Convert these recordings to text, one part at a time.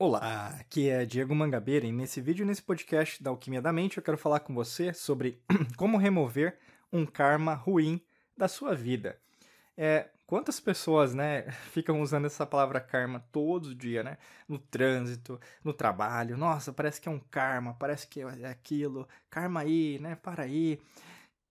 Olá, aqui é Diego Mangabeira e nesse vídeo, nesse podcast da Alquimia da Mente, eu quero falar com você sobre como remover um karma ruim da sua vida. É, quantas pessoas, né, ficam usando essa palavra karma todo dia, né? No trânsito, no trabalho. Nossa, parece que é um karma, parece que é aquilo. Karma aí, né? Para aí.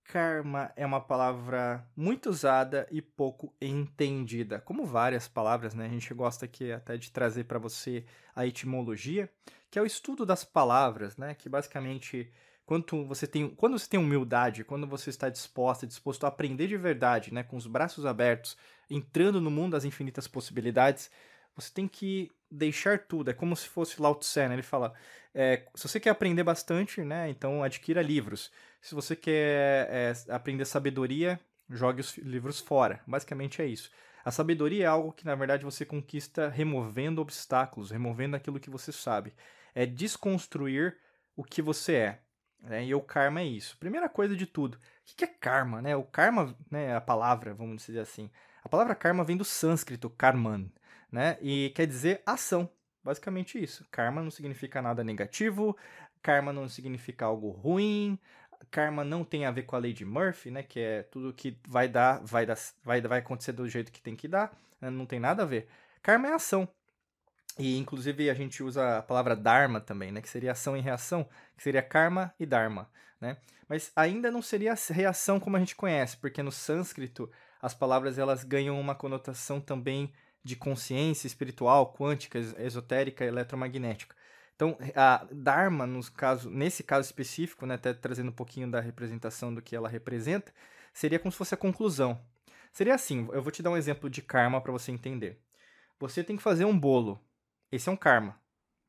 Karma é uma palavra muito usada e pouco entendida, como várias palavras, né? A gente gosta aqui até de trazer para você a etimologia, que é o estudo das palavras, né? Que basicamente quando você tem, quando você tem humildade, quando você está disposta, disposto a aprender de verdade, né, com os braços abertos, entrando no mundo das infinitas possibilidades, você tem que deixar tudo. É como se fosse Lao Tse, né? Ele fala, é, se você quer aprender bastante, né, então adquira livros. Se você quer é, aprender sabedoria, jogue os livros fora. Basicamente é isso. A sabedoria é algo que, na verdade, você conquista removendo obstáculos, removendo aquilo que você sabe. É desconstruir o que você é. Né? E o karma é isso. Primeira coisa de tudo, o que é karma? Né? O karma, né, a palavra, vamos dizer assim. A palavra karma vem do sânscrito karman, né? E quer dizer ação. Basicamente isso. Karma não significa nada negativo, karma não significa algo ruim, karma não tem a ver com a lei de Murphy, né? Que é tudo que vai dar, vai dar, vai, vai acontecer do jeito que tem que dar. Né? Não tem nada a ver. Karma é ação. E inclusive a gente usa a palavra dharma também, né? Que seria ação e reação, que seria karma e dharma, né? Mas ainda não seria reação como a gente conhece, porque no sânscrito as palavras elas ganham uma conotação também de consciência espiritual, quântica, esotérica, eletromagnética. Então, a Dharma, no caso, nesse caso específico, né, até trazendo um pouquinho da representação do que ela representa, seria como se fosse a conclusão. Seria assim, eu vou te dar um exemplo de karma para você entender. Você tem que fazer um bolo. Esse é um karma.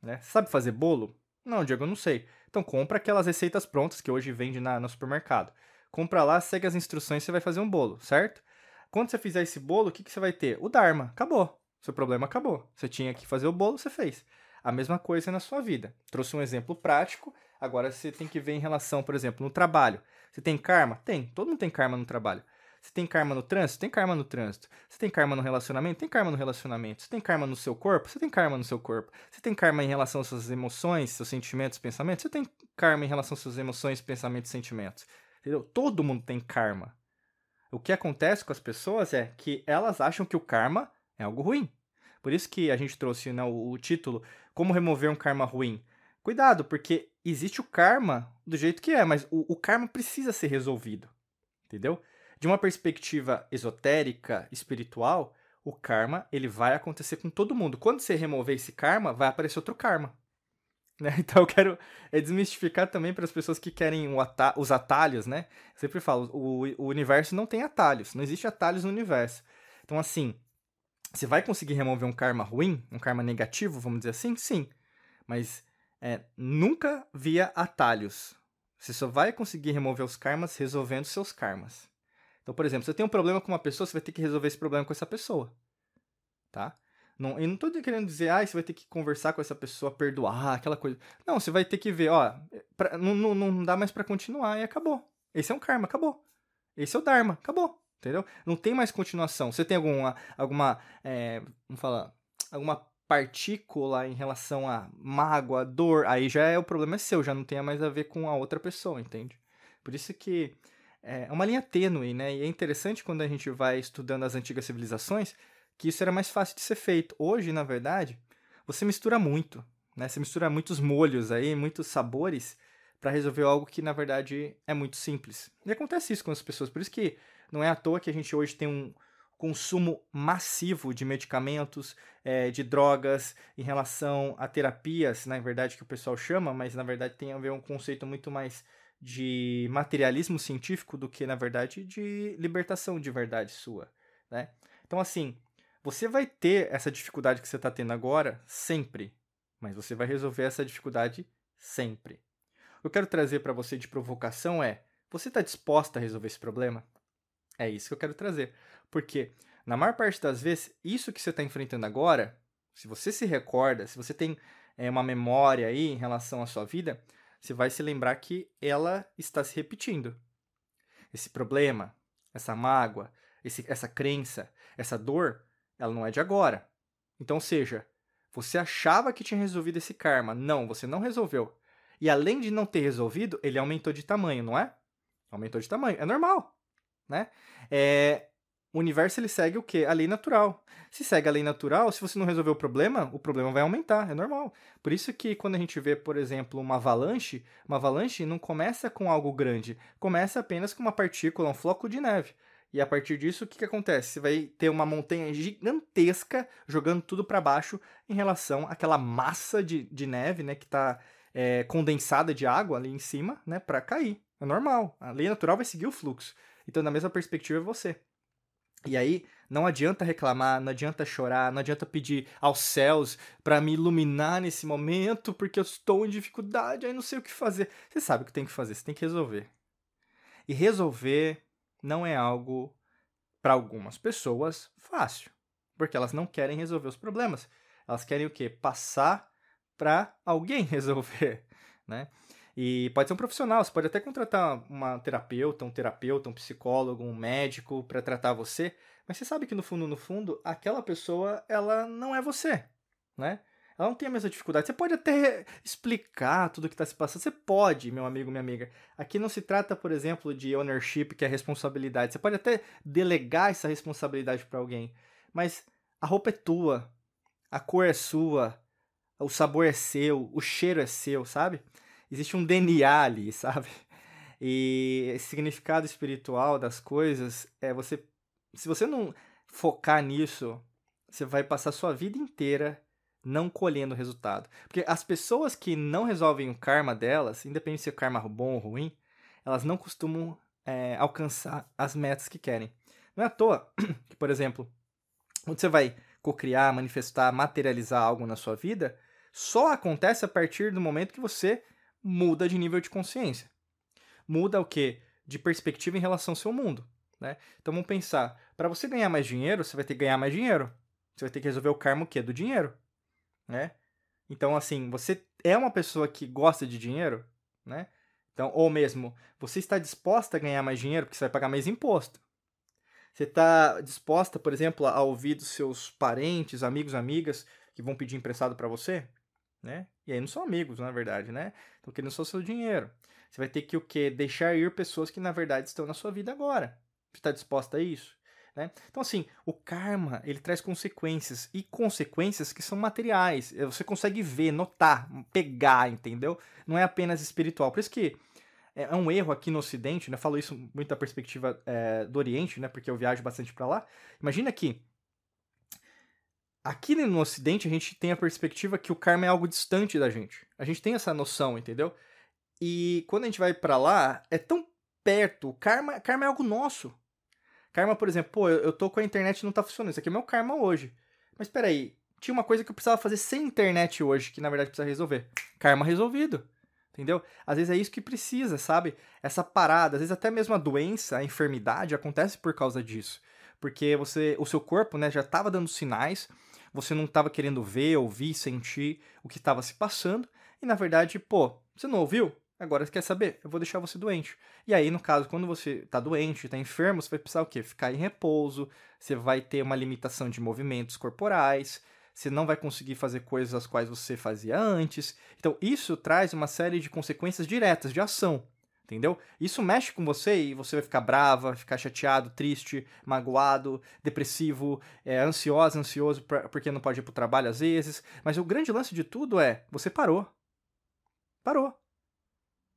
Né? Sabe fazer bolo? Não, Diego, eu não sei. Então compra aquelas receitas prontas que hoje vende na, no supermercado. Compra lá, segue as instruções você vai fazer um bolo, certo? Quando você fizer esse bolo, o que, que você vai ter? O Dharma. Acabou. Seu problema acabou. Você tinha que fazer o bolo, você fez. A mesma coisa na sua vida. Trouxe um exemplo prático, agora você tem que ver em relação, por exemplo, no trabalho. Você tem karma? Tem. Todo mundo tem karma no trabalho. Você tem karma no trânsito? Tem karma no trânsito. Você tem karma no relacionamento? Tem karma no relacionamento. Você tem karma no seu corpo? Você tem karma no seu corpo. Você tem karma em relação às suas emoções, seus sentimentos, pensamentos? Você tem karma em relação às suas emoções, pensamentos e sentimentos. Entendeu? Todo mundo tem karma. O que acontece com as pessoas é que elas acham que o karma é algo ruim. Por isso que a gente trouxe né, o, o título Como Remover um Karma Ruim. Cuidado, porque existe o karma do jeito que é, mas o, o karma precisa ser resolvido. Entendeu? De uma perspectiva esotérica, espiritual, o karma ele vai acontecer com todo mundo. Quando você remover esse karma, vai aparecer outro karma. Né? Então eu quero é, desmistificar também para as pessoas que querem os atalhos, né? Eu sempre falo, o, o universo não tem atalhos, não existe atalhos no universo. Então, assim, você vai conseguir remover um karma ruim, um karma negativo, vamos dizer assim? Sim. Mas é, nunca via atalhos. Você só vai conseguir remover os karmas resolvendo seus karmas. Então, por exemplo, você tem um problema com uma pessoa, você vai ter que resolver esse problema com essa pessoa. Tá? Não, eu não estou querendo dizer, ah, você vai ter que conversar com essa pessoa, perdoar, aquela coisa. Não, você vai ter que ver, ó, pra, não, não, não dá mais para continuar e acabou. Esse é um karma, acabou. Esse é o Dharma, acabou. Entendeu? Não tem mais continuação. Você tem alguma, alguma é, vamos falar, alguma partícula em relação a mágoa, dor, aí já é o problema é seu, já não tem mais a ver com a outra pessoa, entende? Por isso que é uma linha tênue, né? E é interessante quando a gente vai estudando as antigas civilizações que isso era mais fácil de ser feito. Hoje, na verdade, você mistura muito, né? Você mistura muitos molhos aí, muitos sabores para resolver algo que na verdade é muito simples. E acontece isso com as pessoas, por isso que não é à toa que a gente hoje tem um consumo massivo de medicamentos, é, de drogas, em relação a terapias, na verdade, que o pessoal chama, mas na verdade tem a ver um conceito muito mais de materialismo científico do que, na verdade, de libertação de verdade sua. né? Então, assim, você vai ter essa dificuldade que você está tendo agora sempre, mas você vai resolver essa dificuldade sempre. Eu quero trazer para você de provocação é: você está disposta a resolver esse problema? É isso que eu quero trazer. Porque, na maior parte das vezes, isso que você está enfrentando agora, se você se recorda, se você tem é, uma memória aí em relação à sua vida, você vai se lembrar que ela está se repetindo. Esse problema, essa mágoa, esse, essa crença, essa dor, ela não é de agora. Então, seja, você achava que tinha resolvido esse karma. Não, você não resolveu. E além de não ter resolvido, ele aumentou de tamanho, não é? Aumentou de tamanho. É normal, né? É, o universo ele segue o quê? A lei natural. Se segue a lei natural, se você não resolver o problema, o problema vai aumentar, é normal. Por isso que quando a gente vê, por exemplo, uma avalanche, uma avalanche não começa com algo grande, começa apenas com uma partícula, um floco de neve. E a partir disso, o que, que acontece? Você vai ter uma montanha gigantesca jogando tudo para baixo em relação àquela massa de, de neve, né, que está é, condensada de água ali em cima, né, para cair. É normal. A lei natural vai seguir o fluxo. Então, na mesma perspectiva, é você. E aí, não adianta reclamar, não adianta chorar, não adianta pedir aos céus para me iluminar nesse momento, porque eu estou em dificuldade, aí não sei o que fazer. Você sabe o que tem que fazer, você tem que resolver. E resolver não é algo para algumas pessoas fácil, porque elas não querem resolver os problemas. Elas querem o quê? Passar para alguém resolver, né? E pode ser um profissional, você pode até contratar uma terapeuta, um terapeuta, um psicólogo, um médico para tratar você, mas você sabe que no fundo, no fundo, aquela pessoa, ela não é você, né? Ela não tem a mesma dificuldade. Você pode até explicar tudo o que está se passando. Você pode, meu amigo, minha amiga. Aqui não se trata, por exemplo, de ownership, que é responsabilidade. Você pode até delegar essa responsabilidade para alguém. Mas a roupa é tua, a cor é sua, o sabor é seu, o cheiro é seu, sabe? Existe um DNA ali, sabe? E esse significado espiritual das coisas é você. Se você não focar nisso, você vai passar sua vida inteira não colhendo resultado. Porque as pessoas que não resolvem o karma delas, independente se é karma bom ou ruim, elas não costumam é, alcançar as metas que querem. Não é à toa que, por exemplo, quando você vai cocriar, manifestar, materializar algo na sua vida, só acontece a partir do momento que você muda de nível de consciência. Muda o quê? De perspectiva em relação ao seu mundo. Né? Então vamos pensar, para você ganhar mais dinheiro, você vai ter que ganhar mais dinheiro. Você vai ter que resolver o karma o quê? Do dinheiro. Né? Então, assim, você é uma pessoa que gosta de dinheiro, né? Então, ou mesmo, você está disposta a ganhar mais dinheiro porque você vai pagar mais imposto. Você está disposta, por exemplo, a ouvir dos seus parentes, amigos, amigas que vão pedir emprestado para você? Né? E aí não são amigos, na verdade, né? Estão querendo só o seu dinheiro. Você vai ter que o quê? Deixar ir pessoas que na verdade estão na sua vida agora. Você está disposta a isso? Né? Então, assim, o karma, ele traz consequências, e consequências que são materiais. Eh, você consegue ver, notar, pegar, entendeu? Não é apenas espiritual. Por isso que é um erro aqui no Ocidente, né? Eu falo isso muito da perspectiva é, do Oriente, né? Porque eu viajo bastante para lá. Imagina que Aqui no Ocidente, a gente tem a perspectiva que o karma é algo distante da gente. A gente tem essa noção, entendeu? E quando a gente vai para lá, é tão perto. O karma, karma é algo nosso. Karma, por exemplo, pô, eu, tô com a internet e não tá funcionando. Isso aqui é meu karma hoje. Mas peraí, tinha uma coisa que eu precisava fazer sem internet hoje, que na verdade precisa resolver. Karma resolvido. Entendeu? Às vezes é isso que precisa, sabe? Essa parada, às vezes até mesmo a doença, a enfermidade acontece por causa disso. Porque você, o seu corpo, né, já estava dando sinais, você não estava querendo ver, ouvir, sentir o que estava se passando, e na verdade, pô, você não ouviu? Agora você quer saber? Eu vou deixar você doente. E aí, no caso, quando você está doente, está enfermo, você vai precisar o quê? Ficar em repouso, você vai ter uma limitação de movimentos corporais, você não vai conseguir fazer coisas as quais você fazia antes. Então, isso traz uma série de consequências diretas de ação entendeu? Isso mexe com você e você vai ficar brava, ficar chateado, triste, magoado, depressivo, é, ansiosa, ansioso pra, porque não pode ir pro trabalho às vezes. Mas o grande lance de tudo é, você parou. Parou.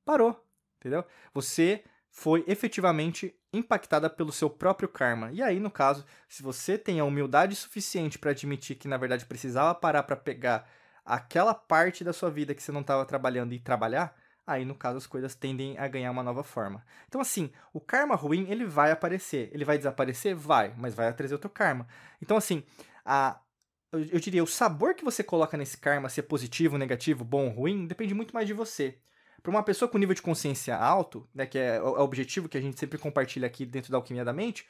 Parou, entendeu? Você foi efetivamente impactada pelo seu próprio karma. E aí, no caso, se você tem a humildade suficiente para admitir que na verdade precisava parar para pegar aquela parte da sua vida que você não estava trabalhando e trabalhar, aí no caso as coisas tendem a ganhar uma nova forma. Então assim, o karma ruim, ele vai aparecer, ele vai desaparecer? Vai, mas vai trazer outro karma. Então assim, a eu diria, o sabor que você coloca nesse karma, se é positivo, negativo, bom ruim, depende muito mais de você. Para uma pessoa com nível de consciência alto, né, que é o objetivo que a gente sempre compartilha aqui dentro da Alquimia da Mente,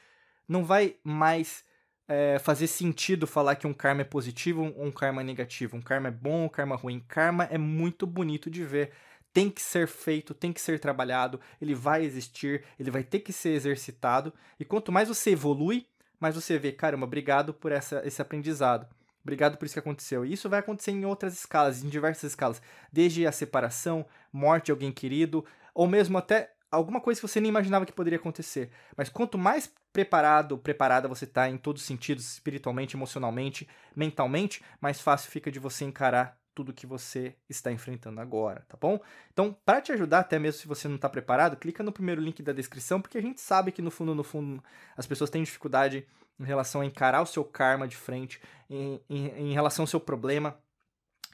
não vai mais é, fazer sentido falar que um karma é positivo ou um karma é negativo, um karma é bom ou um karma é ruim. Karma é muito bonito de ver. Tem que ser feito, tem que ser trabalhado, ele vai existir, ele vai ter que ser exercitado. E quanto mais você evolui, mais você vê, caramba, obrigado por essa, esse aprendizado. Obrigado por isso que aconteceu. E isso vai acontecer em outras escalas, em diversas escalas. Desde a separação, morte de alguém querido, ou mesmo até alguma coisa que você nem imaginava que poderia acontecer. Mas quanto mais preparado, preparada você está em todos os sentidos, espiritualmente, emocionalmente, mentalmente, mais fácil fica de você encarar tudo que você está enfrentando agora, tá bom? Então, para te ajudar, até mesmo se você não está preparado, clica no primeiro link da descrição, porque a gente sabe que no fundo, no fundo, as pessoas têm dificuldade em relação a encarar o seu karma de frente, em, em, em relação ao seu problema,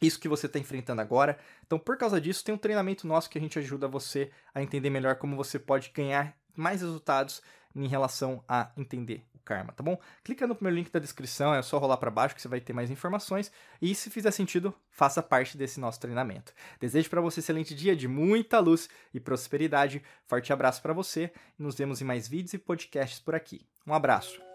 isso que você está enfrentando agora. Então, por causa disso, tem um treinamento nosso que a gente ajuda você a entender melhor como você pode ganhar mais resultados em relação a entender karma, tá bom? Clica no primeiro link da descrição, é só rolar para baixo que você vai ter mais informações. E se fizer sentido, faça parte desse nosso treinamento. Desejo para você um excelente dia de muita luz e prosperidade. Forte abraço para você nos vemos em mais vídeos e podcasts por aqui. Um abraço.